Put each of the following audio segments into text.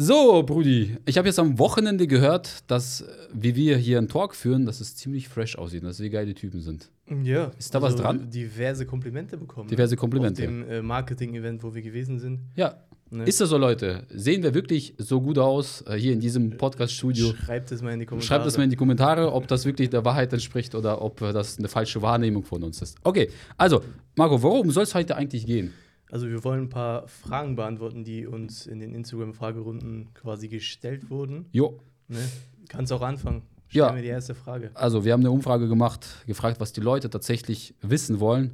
So, Brudi, ich habe jetzt am Wochenende gehört, dass, äh, wie wir hier einen Talk führen, dass es ziemlich fresh aussieht, dass wir geile Typen sind. Ja. Ist da was dran? Diverse Komplimente bekommen. Diverse Komplimente. Auf dem äh, Marketing-Event, wo wir gewesen sind. Ja. Ne? Ist das so, Leute? Sehen wir wirklich so gut aus äh, hier in diesem Podcast-Studio? Schreibt es mal in die Kommentare. Schreibt es mal in die Kommentare, ob das wirklich der Wahrheit entspricht oder ob äh, das eine falsche Wahrnehmung von uns ist. Okay, also, Marco, worum soll es heute eigentlich gehen? Also wir wollen ein paar Fragen beantworten, die uns in den Instagram-Fragerunden quasi gestellt wurden. Jo. Ne? Kannst auch anfangen. Stell Ja. mir die erste Frage. Also, wir haben eine Umfrage gemacht, gefragt, was die Leute tatsächlich wissen wollen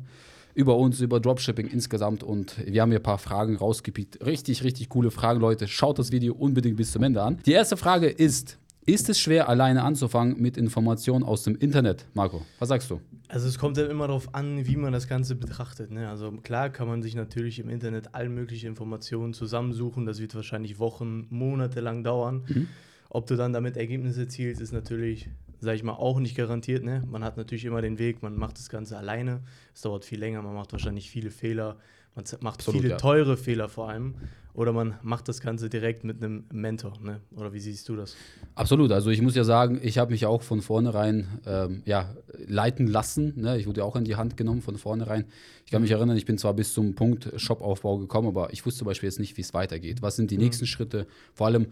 über uns, über Dropshipping insgesamt. Und wir haben hier ein paar Fragen rausgepickt. Richtig, richtig coole Fragen, Leute. Schaut das Video unbedingt bis zum Ende an. Die erste Frage ist: Ist es schwer, alleine anzufangen mit Informationen aus dem Internet? Marco, was sagst du? Also es kommt dann immer darauf an, wie man das Ganze betrachtet. Ne? Also klar kann man sich natürlich im Internet all mögliche Informationen zusammensuchen. Das wird wahrscheinlich Wochen, Monate lang dauern. Mhm. Ob du dann damit Ergebnisse erzielst, ist natürlich, sage ich mal, auch nicht garantiert. Ne? Man hat natürlich immer den Weg, man macht das Ganze alleine. Es dauert viel länger, man macht wahrscheinlich viele Fehler. Man macht Absolut, viele ja. teure Fehler vor allem. Oder man macht das Ganze direkt mit einem Mentor. Ne? Oder wie siehst du das? Absolut. Also, ich muss ja sagen, ich habe mich auch von vornherein ähm, ja, leiten lassen. Ne? Ich wurde ja auch in die Hand genommen von vornherein. Ich kann mich erinnern, ich bin zwar bis zum Punkt Shopaufbau gekommen, aber ich wusste zum Beispiel jetzt nicht, wie es weitergeht. Was sind die nächsten Schritte? Vor allem,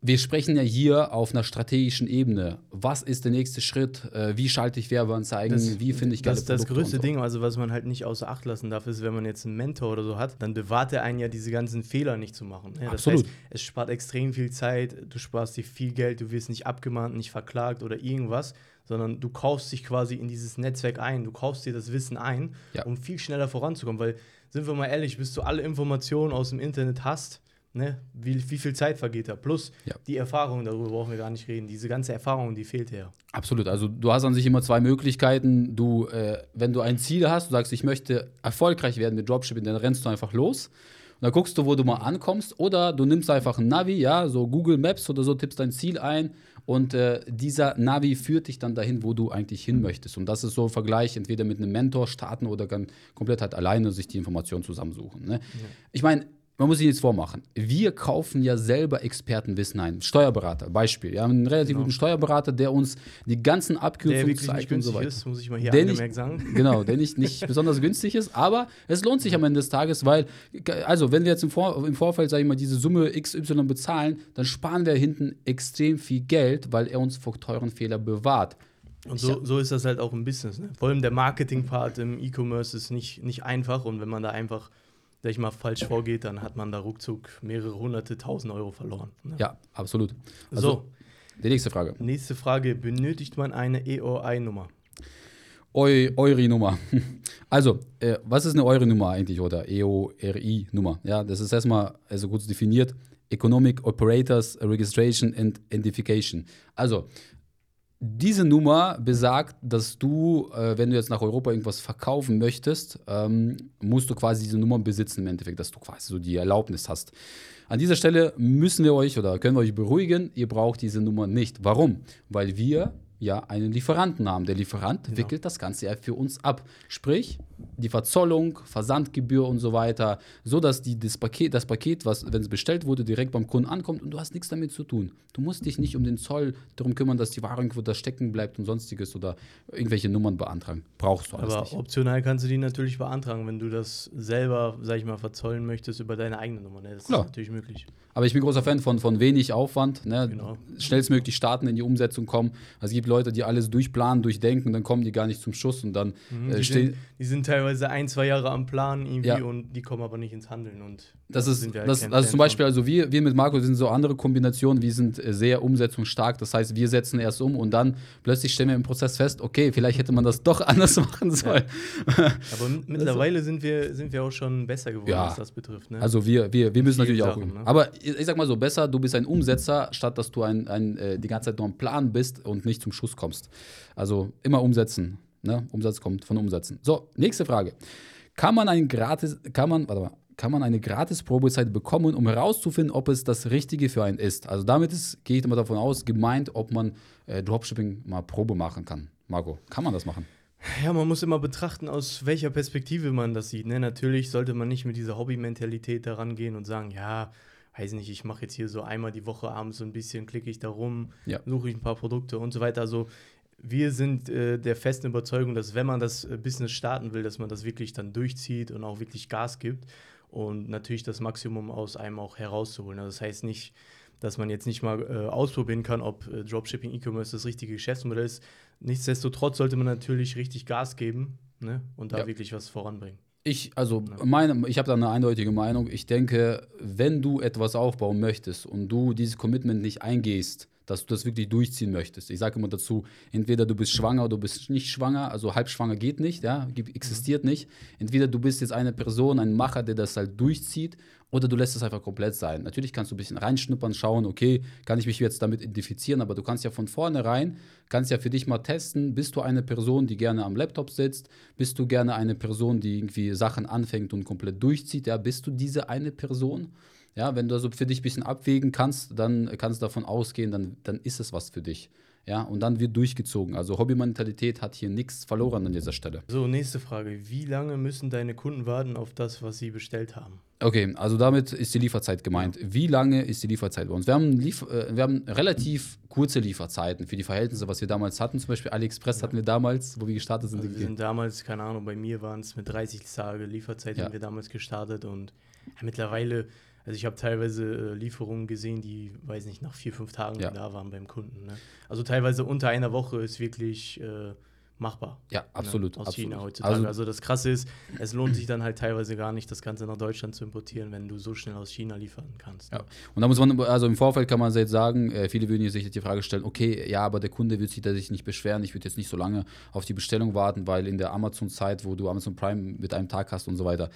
wir sprechen ja hier auf einer strategischen Ebene. Was ist der nächste Schritt? Äh, wie schalte ich Werbeanzeigen? wie finde ich geile das, das Produkte größte so. Ding, also was man halt nicht außer Acht lassen darf, ist, wenn man jetzt einen Mentor oder so hat, dann bewahrt er einen ja, diese ganzen Fehler nicht zu machen. Ja, das Absolut. heißt, es spart extrem viel Zeit, du sparst dir viel Geld, du wirst nicht abgemahnt, nicht verklagt oder irgendwas, sondern du kaufst dich quasi in dieses Netzwerk ein, du kaufst dir das Wissen ein, Ja. um viel schneller voranzukommen. Weil, sind wir mal ehrlich, bis du alle Informationen aus dem Internet hast, ne, wie, wie viel Zeit vergeht da? Plus Ja. die Erfahrung, darüber brauchen wir gar nicht reden. Diese ganze Erfahrung, die fehlt ja. Absolut. Also du hast an sich immer zwei Möglichkeiten. Du, äh, wenn du ein Ziel hast, du sagst, ich möchte erfolgreich werden mit Dropshipping, dann rennst du einfach los. Und dann guckst du, wo du mal ankommst. Oder du nimmst einfach ein Navi, ja, so Google Maps oder so, tippst dein Ziel ein und äh, dieser Navi führt dich dann dahin, wo du eigentlich hin möchtest. Und das ist so ein Vergleich, entweder mit einem Mentor starten oder komplett halt alleine sich die Informationen zusammensuchen. Ne? Ich meine, man muss sich jetzt vormachen. Wir kaufen ja selber Expertenwissen ein. Steuerberater, Beispiel. Wir haben einen relativ Genau. guten Steuerberater, der uns die ganzen Abkürzungen zeigt und so weiter. ist, muss ich mal hier Der nicht- sagen. Genau, der nicht, nicht besonders günstig ist, aber es lohnt sich am Ende des Tages, weil, also wenn wir jetzt im, Vor im Vorfeld, sage ich mal, diese Summe XY bezahlen, dann sparen wir hinten extrem viel Geld, weil er uns vor teuren Fehlern bewahrt. Und so, so ist das halt auch im Business. Ne? Vor allem der Marketing-Part im E-Commerce ist nicht, nicht einfach und wenn man da einfach, sag ich mal, falsch vorgeht, dann hat man da ruckzuck mehrere hunderte, tausend Euro verloren. Ne? Ja, absolut. Also, so, Die nächste Frage. nächste Frage. Benötigt man eine EOI-Nummer? Eu Euri-Nummer. Also, äh, was ist eine Euri-Nummer eigentlich oder EORI-Nummer? Ja, das ist erstmal also kurz definiert: Economic Operators Registration and Identification. Also, diese Nummer besagt, dass du, äh, wenn du jetzt nach Europa irgendwas verkaufen möchtest, ähm, musst du quasi diese Nummer besitzen im Endeffekt, dass du quasi so die Erlaubnis hast. An dieser Stelle müssen wir euch oder können wir euch beruhigen, ihr braucht diese Nummer nicht. Warum? Weil wir ja einen Lieferanten haben. Der Lieferant wickelt das Ganze ja für uns ab. Sprich, die Verzollung, Versandgebühr und so weiter, so dass die, das, Paket, das Paket, was, wenn es bestellt wurde, direkt beim Kunden ankommt und du hast nichts damit zu tun. Du musst dich nicht um den Zoll darum kümmern, dass die Ware irgendwo da stecken bleibt und sonstiges oder irgendwelche Nummern beantragen. Brauchst du alles Aber nicht. optional kannst du die natürlich beantragen, wenn du das selber, sag ich mal, verzollen möchtest über deine eigene Nummer. Ne? Das Klar. ist natürlich möglich. Aber ich bin großer Fan von, von wenig Aufwand. Ne? Genau. Schnellstmöglich starten, in die Umsetzung kommen. Also es gibt Leute, die alles durchplanen, durchdenken, dann kommen die gar nicht zum Schuss und dann Mhm, äh, die, sind, die sind teilweise ein, zwei Jahre am Plan irgendwie Ja. und die kommen aber nicht ins Handeln. Und Das da ist, sind wir halt das, also Fan zum Beispiel, also wir, wir mit Marco sind so andere Kombinationen, wir sind äh, sehr umsetzungsstark. Das heißt, wir setzen erst um und dann plötzlich stellen wir im Prozess fest, okay, vielleicht hätte man das doch anders machen sollen. von. Aber mittlerweile sind wir, sind wir auch schon besser geworden, Ja. was das betrifft. Ne? Also wir, wir, wir müssen natürlich auch. Sachen, ne? Aber ich, ich sag mal so, besser, du bist ein Umsetzer, statt dass du ein, ein, äh, die ganze Zeit nur am Plan bist und nicht zum Schuss kommst. Also immer umsetzen. Ne? Umsatz kommt von Umsetzen. So, nächste Frage. Kann man ein gratis, kann man, warte mal, kann man eine gratis Probezeit bekommen, um herauszufinden, ob es das Richtige für einen ist? Also damit ist, gehe ich immer davon aus, gemeint, ob man äh, Dropshipping mal Probe machen kann. Marco, kann man das machen? Ja, man muss immer betrachten, aus welcher Perspektive man das sieht. Ne? Natürlich sollte man nicht mit dieser Hobby-Mentalität daran gehen und sagen, ja, weiß nicht, ich mache jetzt hier so einmal die Woche abends so ein bisschen, klicke ich da rum, Ja. suche ich ein paar Produkte und so weiter. Also wir sind äh, der festen Überzeugung, dass wenn man das äh, Business starten will, dass man das wirklich dann durchzieht und auch wirklich Gas gibt und natürlich das Maximum aus einem auch herauszuholen. Also das heißt nicht, dass man jetzt nicht mal äh, ausprobieren kann, ob äh, Dropshipping E-Commerce das richtige Geschäftsmodell ist. Nichtsdestotrotz sollte man natürlich richtig Gas geben ne? und da Ja. wirklich was voranbringen. Ich, also Ja. meine, ich habe da eine eindeutige Meinung. Ich denke, wenn du etwas aufbauen möchtest und du dieses Commitment nicht eingehst, dass du das wirklich durchziehen möchtest. Ich sage immer dazu, entweder du bist schwanger oder du bist nicht schwanger, also halbschwanger geht nicht, ja, gibt- existiert nicht. Entweder du bist jetzt eine Person, ein Macher, der das halt durchzieht, oder du lässt es einfach komplett sein. Natürlich kannst du ein bisschen reinschnuppern, schauen, okay, kann ich mich jetzt damit identifizieren, aber du kannst ja von vornherein, kannst ja für dich mal testen, bist du eine Person, die gerne am Laptop sitzt, bist du gerne eine Person, die irgendwie Sachen anfängt und komplett durchzieht, ja, bist du diese eine Person? Ja, wenn du also für dich ein bisschen abwägen kannst, dann kannst du davon ausgehen, dann, dann ist es was für dich. Ja, und dann wird durchgezogen. Also Hobbymentalität hat hier nichts verloren an dieser Stelle. So, nächste Frage. Wie lange müssen deine Kunden warten auf das, was sie bestellt haben? Okay, also damit ist die Lieferzeit gemeint. Wie lange ist die Lieferzeit bei uns? Wir haben, Lief äh, wir haben relativ kurze Lieferzeiten für die Verhältnisse, was wir damals hatten. Zum Beispiel AliExpress hatten wir damals, wo wir gestartet sind. Also wir sind damals, keine Ahnung, bei mir waren es mit 30 Tage Lieferzeit, Ja. haben wir damals gestartet und ja, mittlerweile, also ich habe teilweise äh, Lieferungen gesehen, die, weiß nicht, nach vier, fünf Tagen Ja. da waren beim Kunden. Ne? Also teilweise unter einer Woche ist wirklich äh, machbar. ja, absolut. Ne? Aus absolut. China heutzutage. Also, Also, das Krasse ist, es lohnt sich dann halt teilweise gar nicht, das Ganze nach Deutschland zu importieren, wenn du so schnell aus China liefern kannst. Ja. Und da muss man, also im Vorfeld kann man jetzt sagen, äh, viele würden sich jetzt die Frage stellen, okay, ja, aber der Kunde wird sich da sich nicht beschweren, ich würde jetzt nicht so lange auf die Bestellung warten, weil in der Amazon-Zeit, wo du Amazon Prime mit einem Tag hast und so weiter,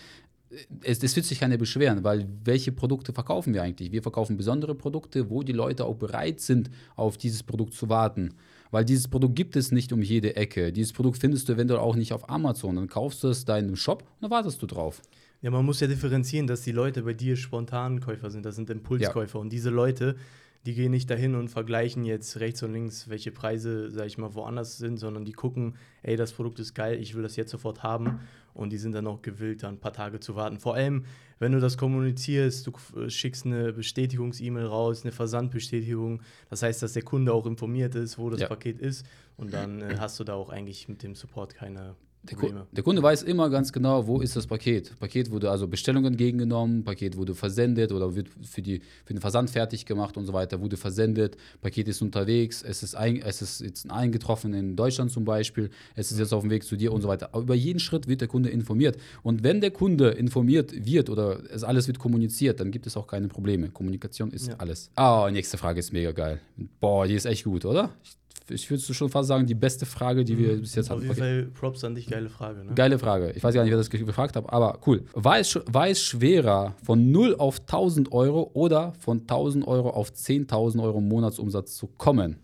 es, es wird sich keiner beschweren, weil welche Produkte verkaufen wir eigentlich? Wir verkaufen besondere Produkte, wo die Leute auch bereit sind, auf dieses Produkt zu warten. Weil dieses Produkt gibt es nicht um jede Ecke. Dieses Produkt findest du eventuell auch nicht auf Amazon. Dann kaufst du es da in einem Shop und dann wartest du drauf. Ja, man muss ja differenzieren, dass die Leute bei dir Spontankäufer sind, das sind Impulskäufer. Und diese Leute, die gehen nicht dahin und vergleichen jetzt rechts und links, welche Preise, sag ich mal, woanders sind, sondern die gucken, ey, das Produkt ist geil, ich will das jetzt sofort haben. Und die sind dann auch gewillt, dann ein paar Tage zu warten. Vor allem, wenn du das kommunizierst, du äh, schickst eine Bestätigungs-E-Mail raus, eine Versandbestätigung. Das heißt, dass der Kunde auch informiert ist, wo das Ja. Paket ist. Und dann äh, hast du da auch eigentlich mit dem Support keine Der, Ku Probleme. der Kunde weiß immer ganz genau, wo ist das Paket. Paket wurde also Bestellung entgegengenommen, Paket wurde versendet oder wird für, die, für den Versand fertig gemacht und so weiter, wurde versendet, Paket ist unterwegs, es ist, ein, es ist jetzt eingetroffen in Deutschland zum Beispiel, es ist jetzt auf dem Weg zu dir und so weiter. Aber über jeden Schritt wird der Kunde informiert. Und wenn der Kunde informiert wird oder es alles wird kommuniziert, dann gibt es auch keine Probleme. Kommunikation ist Ja. alles. Ah, nächste Frage ist mega geil. Boah, die ist echt gut, oder? Ich, ich würde schon fast sagen, die beste Frage, die wir bis jetzt Auf hatten. jeden Okay. Fall Props an dich, geile Frage. Ne? Geile Frage. Ich weiß gar nicht, wer das ge- gefragt hat, aber cool. War es, war es schwerer, von 0 auf 1000 Euro oder von 1000 Euro auf 10.000 Euro Monatsumsatz zu kommen?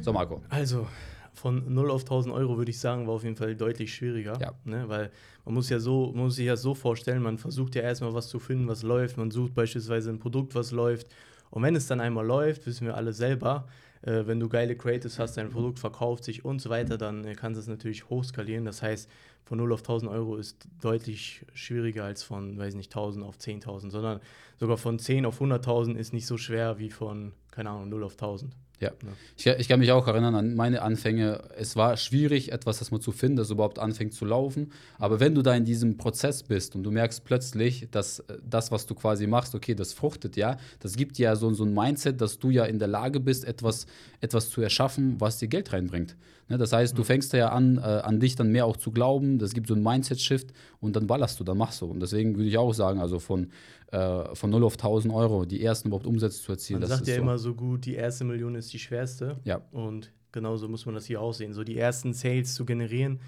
So, Marco. Also, von 0 auf 1000 Euro würde ich sagen, war auf jeden Fall deutlich schwieriger. Ja. Ne? Weil man muss ja so, man muss sich ja so vorstellen, man versucht ja erstmal was zu finden, was läuft. Man sucht beispielsweise ein Produkt, was läuft. Und wenn es dann einmal läuft, wissen wir alle selber, wenn du geile Creatives hast, dein Produkt verkauft sich und so weiter, dann äh, kannst du es natürlich hochskalieren. Das heißt, von 0 auf 1000 Euro ist deutlich schwieriger als von, weiß nicht, 1000 auf 10.000, sondern sogar von 10 auf 100.000 ist nicht so schwer wie von, keine Ahnung, 0 auf 1000. Ja. Ich, ich kann mich auch erinnern an meine Anfänge. Es war schwierig, etwas erstmal zu finden, das überhaupt anfängt zu laufen. Aber wenn du da in diesem Prozess bist und du merkst plötzlich, dass äh, das, was du quasi machst, okay, das fruchtet ja, das gibt dir ja so, so ein Mindset, dass du ja in der Lage bist, etwas, etwas zu erschaffen, was dir Geld reinbringt. Ne, das heißt, du fängst ja an, äh, an dich dann mehr auch zu glauben. Das gibt so einen Mindset-Shift und dann ballerst du, dann machst du. Und deswegen würde ich auch sagen, also von, äh, von 0 auf 1000 Euro, die ersten überhaupt Umsätze zu erzielen. Man das sagt ja so. immer so gut, die erste Million ist die schwerste. Ja. Und genauso muss man das hier auch sehen. So die ersten Sales zu generieren,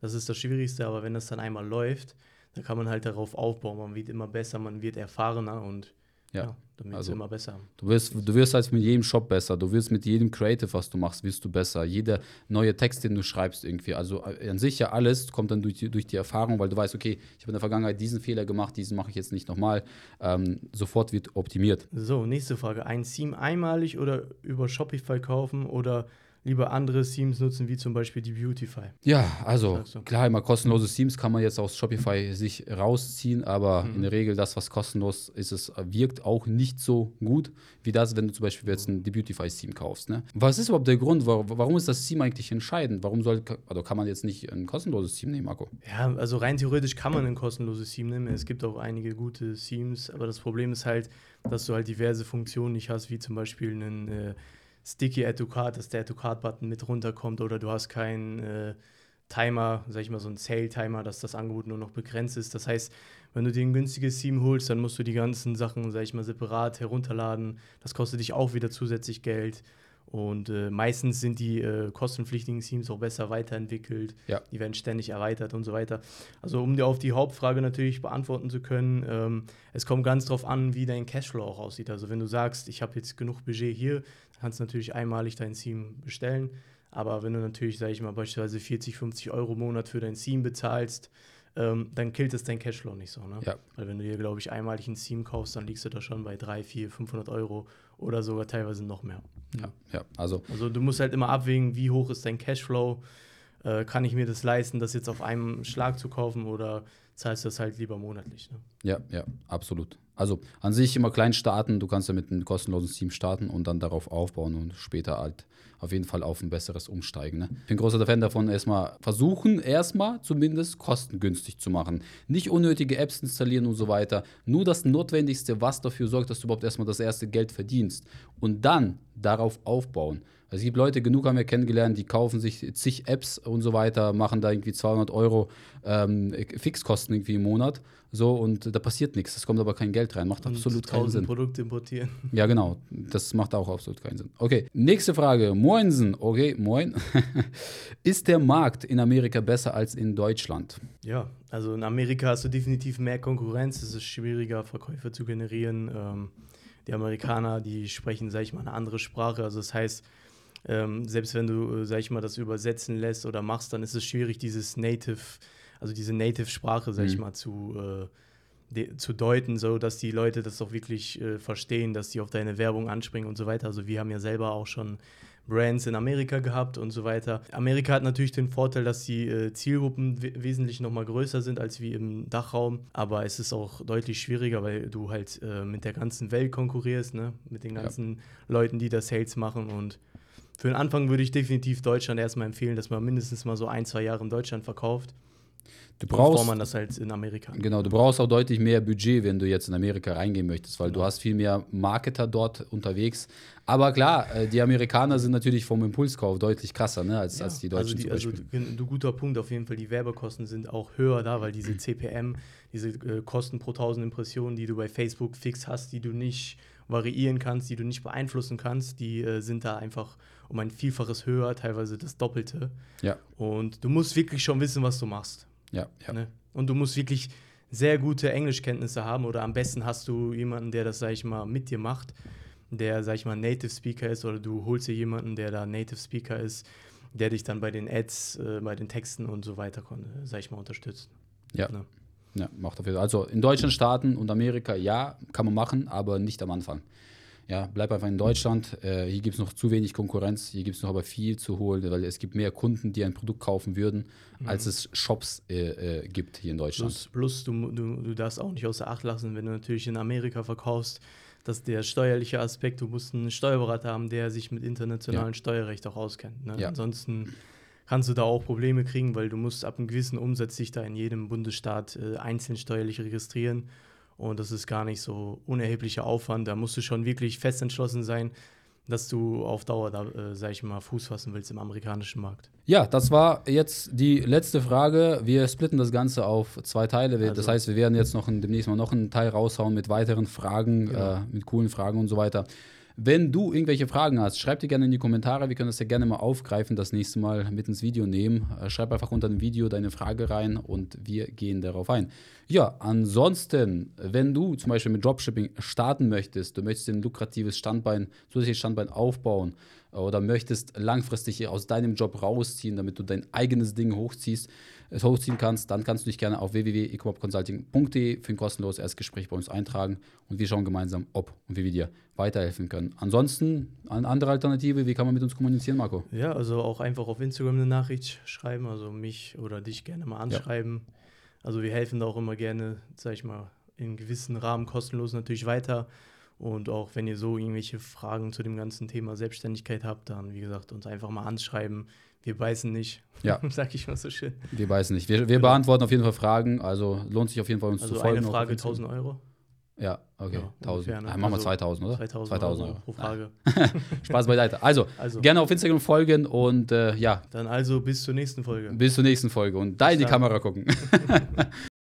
das ist das Schwierigste, aber wenn das dann einmal läuft, dann kann man halt darauf aufbauen. Man wird immer besser, man wird erfahrener und Ja. ja, dann wird Also- immer besser. Du wirst, du wirst halt mit jedem Shop besser, du wirst mit jedem Creative, was du machst, wirst du besser. Jeder neue Text, den du schreibst irgendwie. Also äh, an sich ja alles kommt dann durch die, durch die Erfahrung, weil du weißt, okay, ich habe in der Vergangenheit diesen Fehler gemacht, diesen mache ich jetzt nicht nochmal. Ähm, sofort wird optimiert. So, nächste Frage. Ein Theme einmalig oder über Shopify kaufen oder lieber andere Themes nutzen, wie zum Beispiel die Beautify. Ja, also klar, immer kostenlose Themes kann man jetzt aus Shopify sich rausziehen, aber mhm. in der Regel das, was kostenlos ist, es wirkt auch nicht so gut wie das, wenn du zum Beispiel jetzt ein Beautify-Theme kaufst. Ne? Was ist überhaupt der Grund, warum ist das Theme eigentlich entscheidend? Warum soll, also kann man jetzt nicht ein kostenloses Theme nehmen, Marco? Ja, also rein theoretisch kann man ein kostenloses Theme nehmen. Es gibt auch einige gute Themes, aber das Problem ist halt, dass du halt diverse Funktionen nicht hast, wie zum Beispiel einen äh, Sticky Add to Card, dass der Add to Card Button mit runterkommt oder du hast keinen äh, Timer, sag ich mal so einen Sale Timer, dass das Angebot nur noch begrenzt ist. Das heißt, wenn du dir ein günstiges Theme holst, dann musst du die ganzen Sachen, sag ich mal, separat herunterladen. Das kostet dich auch wieder zusätzlich Geld. Und äh, meistens sind die äh, kostenpflichtigen Teams auch besser weiterentwickelt. Ja. Die werden ständig erweitert und so weiter. Also um dir auf die Hauptfrage natürlich beantworten zu können, ähm, es kommt ganz darauf an, wie dein Cashflow auch aussieht. Also wenn du sagst, ich habe jetzt genug Budget hier, kannst du natürlich einmalig dein Team bestellen. Aber wenn du natürlich, sage ich mal, beispielsweise 40, 50 Euro im Monat für dein Team bezahlst, ähm, dann killt es dein Cashflow nicht so. Ne? Ja. Weil wenn du dir, glaube ich, einmalig ein Team kaufst, dann liegst du da schon bei 3, 4, 500 Euro oder sogar teilweise noch mehr. Ja, ja. Also, also du musst halt immer abwägen, wie hoch ist dein Cashflow. Äh, kann ich mir das leisten, das jetzt auf einem Schlag zu kaufen oder zahlst du das halt lieber monatlich? Ne? Ja, ja, absolut. Also an sich immer klein starten, du kannst ja mit einem kostenlosen Team starten und dann darauf aufbauen und später halt auf jeden Fall auf ein besseres umsteigen. Ne? Ich bin großer Fan davon, erstmal versuchen, erstmal zumindest kostengünstig zu machen. Nicht unnötige Apps installieren und so weiter. Nur das Notwendigste, was dafür sorgt, dass du überhaupt erstmal das erste Geld verdienst. Und dann darauf aufbauen. Es gibt Leute, genug haben wir kennengelernt, die kaufen sich zig Apps und so weiter, machen da irgendwie 200 Euro ähm, Fixkosten irgendwie im Monat. So, und da passiert nichts. Es kommt aber kein Geld rein. Macht und absolut keinen Sinn. Produkte importieren. Ja, genau. Das macht auch absolut keinen Sinn. Okay, nächste Frage. Moinsen. Okay, moin. Ist der Markt in Amerika besser als in Deutschland? Ja, also in Amerika hast du definitiv mehr Konkurrenz. Es ist schwieriger, Verkäufer zu generieren. Ähm, die Amerikaner, die sprechen, sag ich mal, eine andere Sprache. Also das heißt, ähm, selbst wenn du, äh, sag ich mal, das übersetzen lässt oder machst, dann ist es schwierig, dieses Native, also diese Native-Sprache, sag mhm. ich mal, zu, äh, de, zu deuten, so dass die Leute das auch wirklich äh, verstehen, dass die auf deine Werbung anspringen und so weiter. Also wir haben ja selber auch schon Brands in Amerika gehabt und so weiter. Amerika hat natürlich den Vorteil, dass die äh, Zielgruppen wesentlich nochmal größer sind als wie im Dachraum, aber es ist auch deutlich schwieriger, weil du halt äh, mit der ganzen Welt konkurrierst, ne? mit den ganzen ja. Leuten, die da Sales machen und für den Anfang würde ich definitiv Deutschland erstmal empfehlen, dass man mindestens mal so ein, zwei Jahre in Deutschland verkauft. Du brauchst, bevor man das halt in Amerika. Genau, du brauchst auch deutlich mehr Budget, wenn du jetzt in Amerika reingehen möchtest, weil genau. du hast viel mehr Marketer dort unterwegs. Aber klar, äh, die Amerikaner sind natürlich vom Impulskauf deutlich krasser ne, als, ja, als die Deutschen. Also, die, also ein guter Punkt auf jeden Fall, die Werbekosten sind auch höher da, weil diese CPM, diese äh, Kosten pro 1000 Impressionen, die du bei Facebook fix hast, die du nicht variieren kannst, die du nicht beeinflussen kannst, die äh, sind da einfach um ein Vielfaches höher, teilweise das Doppelte. Ja. Und du musst wirklich schon wissen, was du machst. Ja, ja. Ne? Und du musst wirklich sehr gute Englischkenntnisse haben oder am besten hast du jemanden, der das, sag ich mal, mit dir macht, der, sag ich mal, Native Speaker ist oder du holst dir jemanden, der da Native Speaker ist, der dich dann bei den Ads, äh, bei den Texten und so weiter, sag ich mal, unterstützt. Ja. Ne? Ja, macht auf jeden Fall. Also in Deutschland starten und Amerika, ja, kann man machen, aber nicht am Anfang. Ja, bleib einfach in Deutschland. Äh, hier gibt es noch zu wenig Konkurrenz, hier gibt es noch aber viel zu holen, weil es gibt mehr Kunden, die ein Produkt kaufen würden, mhm. als es Shops äh, äh, gibt hier in Deutschland. Plus, plus du, du, du darfst auch nicht außer Acht lassen, wenn du natürlich in Amerika verkaufst, dass der steuerliche Aspekt, du musst einen Steuerberater haben, der sich mit internationalem ja. Steuerrecht auch auskennt. Ne? Ja. Ansonsten kannst du da auch Probleme kriegen, weil du musst ab einem gewissen Umsatz sich da in jedem Bundesstaat äh, einzeln steuerlich registrieren und das ist gar nicht so unerheblicher Aufwand. Da musst du schon wirklich fest entschlossen sein, dass du auf Dauer da, äh, sag ich mal, Fuß fassen willst im amerikanischen Markt. Ja, das war jetzt die letzte Frage. Wir splitten das Ganze auf zwei Teile. Also, das heißt, wir werden jetzt noch ein, demnächst mal noch einen Teil raushauen mit weiteren Fragen, genau. äh, mit coolen Fragen und so weiter. Wenn du irgendwelche Fragen hast, schreib die gerne in die Kommentare. Wir können das ja gerne mal aufgreifen, das nächste Mal mit ins Video nehmen. Äh, schreib einfach unter dem Video deine Frage rein und wir gehen darauf ein. Ja, ansonsten, wenn du zum Beispiel mit Dropshipping starten möchtest, du möchtest ein lukratives Standbein, zusätzliches Standbein aufbauen oder möchtest langfristig aus deinem Job rausziehen, damit du dein eigenes Ding hochziehst, es hochziehen kannst, dann kannst du dich gerne auf www.ecomopconsulting.de für ein kostenloses Erstgespräch bei uns eintragen und wir schauen gemeinsam, ob und wie wir dir weiterhelfen können. Ansonsten, eine andere Alternative, wie kann man mit uns kommunizieren, Marco? Ja, also auch einfach auf Instagram eine Nachricht schreiben, also mich oder dich gerne mal anschreiben. Ja. Also wir helfen da auch immer gerne, sag ich mal, in gewissen Rahmen kostenlos natürlich weiter. Und auch wenn ihr so irgendwelche Fragen zu dem ganzen Thema Selbstständigkeit habt, dann, wie gesagt, uns einfach mal anschreiben. Wir beißen nicht. Ja. Sag ich mal so schön. Wir beißen nicht. Wir, wir genau. beantworten auf jeden Fall Fragen. Also lohnt sich auf jeden Fall, uns also zu folgen. Eine Frage 1000 Euro. Ja, okay. Ja, 1000. Ungefähr, ne? machen wir also 2000, oder? 2000, 2000 Euro, pro Frage. Spaß beiseite. Also, also, gerne auf Instagram folgen und äh, ja. Dann also bis zur nächsten Folge. Bis zur nächsten Folge und da in die Kamera gucken.